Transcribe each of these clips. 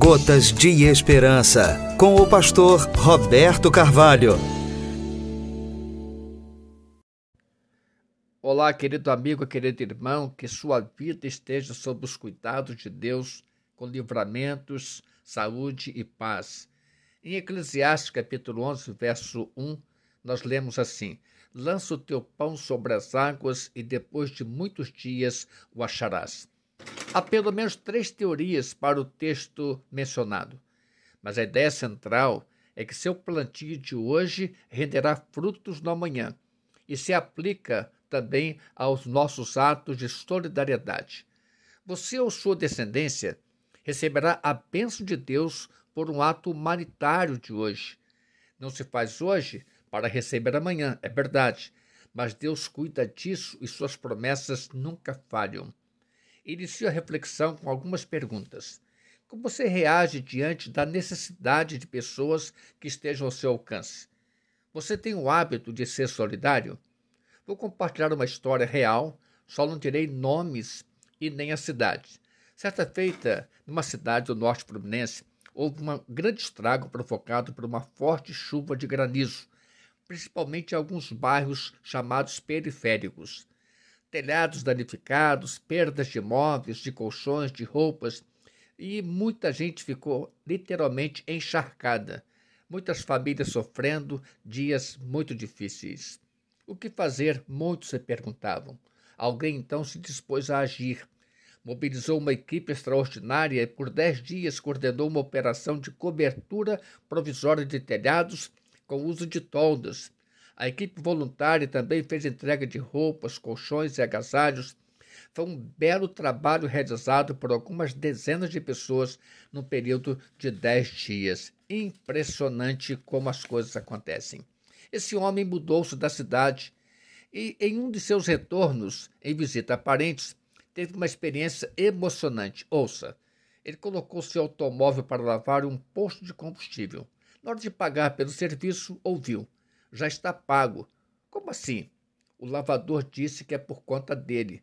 Gotas de Esperança, com o pastor Roberto Carvalho. Olá, querido amigo, querido irmão, que sua vida esteja sob os cuidados de Deus, com livramentos, saúde e paz. Em Eclesiastes capítulo 11, verso 1, nós lemos assim: Lança o teu pão sobre as águas e depois de muitos dias o acharás. Há pelo menos três teorias para o texto mencionado, mas a ideia central é que seu plantio de hoje renderá frutos no amanhã e se aplica também aos nossos atos de solidariedade. Você ou sua descendência receberá a bênção de Deus por um ato humanitário de hoje. Não se faz hoje para receber amanhã, é verdade, mas Deus cuida disso e suas promessas nunca falham inicio a reflexão com algumas perguntas. Como você reage diante da necessidade de pessoas que estejam ao seu alcance? Você tem o hábito de ser solidário? Vou compartilhar uma história real, só não direi nomes e nem a cidade. Certa feita, numa cidade do norte fluminense, houve um grande estrago provocado por uma forte chuva de granizo, principalmente em alguns bairros chamados periféricos telhados danificados, perdas de móveis, de colchões, de roupas, e muita gente ficou literalmente encharcada. Muitas famílias sofrendo dias muito difíceis. O que fazer? Muitos se perguntavam. Alguém então se dispôs a agir. Mobilizou uma equipe extraordinária e por dez dias coordenou uma operação de cobertura provisória de telhados com uso de toldas, a equipe voluntária também fez entrega de roupas, colchões e agasalhos. Foi um belo trabalho realizado por algumas dezenas de pessoas no período de dez dias. Impressionante como as coisas acontecem. Esse homem mudou-se da cidade e, em um de seus retornos em visita a parentes, teve uma experiência emocionante. Ouça, ele colocou seu automóvel para lavar um posto de combustível. Na hora de pagar pelo serviço, ouviu já está pago. Como assim? O lavador disse que é por conta dele.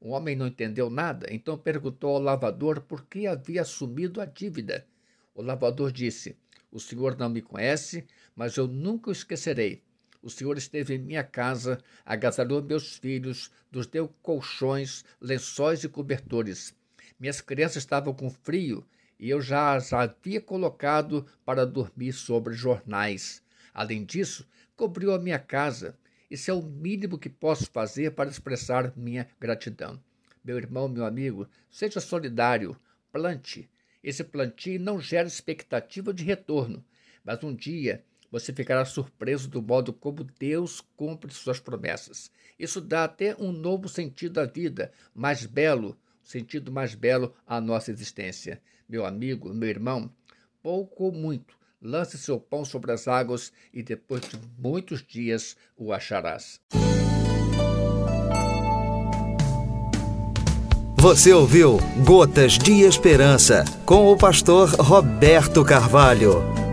O homem não entendeu nada, então perguntou ao lavador por que havia assumido a dívida. O lavador disse: O senhor não me conhece, mas eu nunca o esquecerei. O senhor esteve em minha casa, agasalhou meus filhos, nos deu colchões, lençóis e cobertores. Minhas crianças estavam com frio e eu já as havia colocado para dormir sobre jornais. Além disso, cobriu a minha casa. Isso é o mínimo que posso fazer para expressar minha gratidão. Meu irmão, meu amigo, seja solidário, plante. Esse plantio não gera expectativa de retorno, mas um dia você ficará surpreso do modo como Deus cumpre suas promessas. Isso dá até um novo sentido à vida, mais belo, sentido mais belo à nossa existência. Meu amigo, meu irmão, pouco ou muito, lance seu pão sobre as águas e depois de muitos dias o acharás. Você ouviu Gotas de Esperança com o pastor Roberto Carvalho.